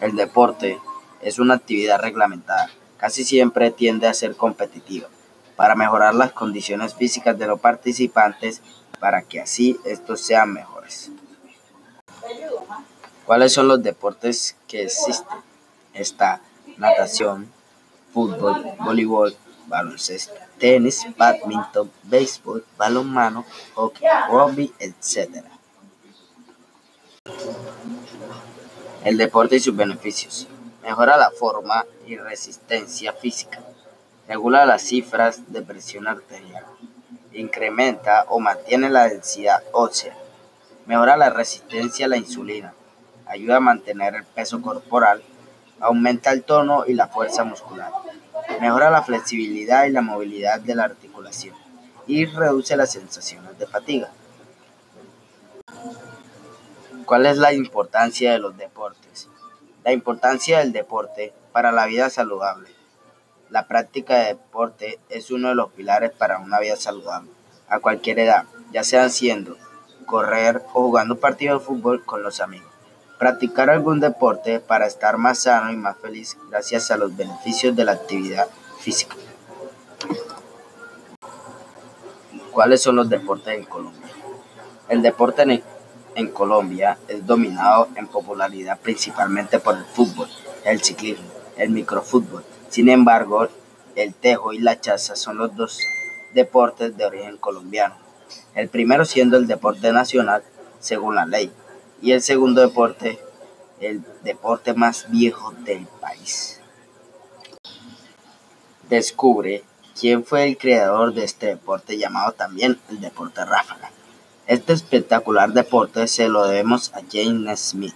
El deporte es una actividad reglamentada. Casi siempre tiende a ser competitiva para mejorar las condiciones físicas de los participantes para que así estos sean mejores. ¿Cuáles son los deportes que existen? Está natación, fútbol, voleibol, baloncesto, tenis, badminton, béisbol, balonmano, hockey, rugby, etc. El deporte y sus beneficios. Mejora la forma y resistencia física. Regula las cifras de presión arterial. Incrementa o mantiene la densidad ósea. Mejora la resistencia a la insulina. Ayuda a mantener el peso corporal. Aumenta el tono y la fuerza muscular. Mejora la flexibilidad y la movilidad de la articulación. Y reduce las sensaciones de fatiga. ¿Cuál es la importancia de los deportes? La importancia del deporte para la vida saludable. La práctica de deporte es uno de los pilares para una vida saludable, a cualquier edad, ya sea haciendo, correr o jugando partidos de fútbol con los amigos. Practicar algún deporte para estar más sano y más feliz gracias a los beneficios de la actividad física. ¿Cuáles son los deportes en Colombia? El deporte en en Colombia es dominado en popularidad principalmente por el fútbol, el ciclismo, el microfútbol. Sin embargo, el tejo y la chaza son los dos deportes de origen colombiano. El primero siendo el deporte nacional según la ley y el segundo deporte el deporte más viejo del país. Descubre quién fue el creador de este deporte llamado también el deporte ráfaga. Este espectacular deporte se lo debemos a James Smith.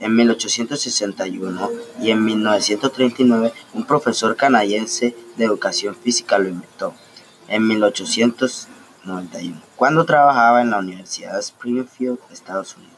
En 1861 y en 1939 un profesor canadiense de educación física lo inventó. En 1891, cuando trabajaba en la Universidad de Springfield, Estados Unidos.